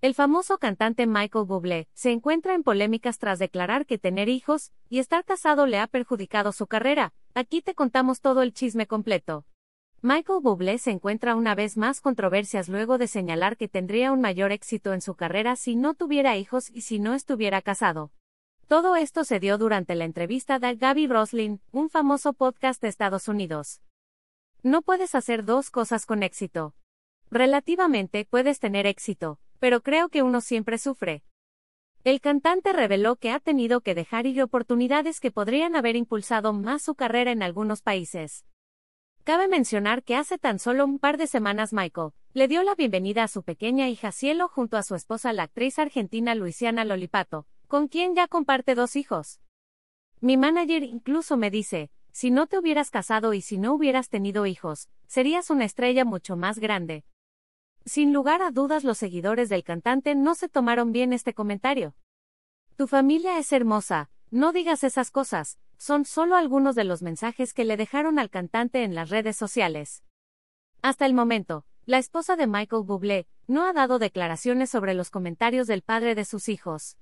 El famoso cantante Michael Bublé se encuentra en polémicas tras declarar que tener hijos y estar casado le ha perjudicado su carrera. Aquí te contamos todo el chisme completo. Michael Bublé se encuentra una vez más controversias luego de señalar que tendría un mayor éxito en su carrera si no tuviera hijos y si no estuviera casado. Todo esto se dio durante la entrevista de Gaby Roslin, un famoso podcast de Estados Unidos. No puedes hacer dos cosas con éxito. Relativamente puedes tener éxito, pero creo que uno siempre sufre. El cantante reveló que ha tenido que dejar ir oportunidades que podrían haber impulsado más su carrera en algunos países. Cabe mencionar que hace tan solo un par de semanas Michael le dio la bienvenida a su pequeña hija Cielo junto a su esposa la actriz argentina Luisiana Lolipato, con quien ya comparte dos hijos. Mi manager incluso me dice, si no te hubieras casado y si no hubieras tenido hijos, serías una estrella mucho más grande, sin lugar a dudas los seguidores del cantante no se tomaron bien este comentario. Tu familia es hermosa, no digas esas cosas, son solo algunos de los mensajes que le dejaron al cantante en las redes sociales. Hasta el momento, la esposa de Michael Bublé no ha dado declaraciones sobre los comentarios del padre de sus hijos.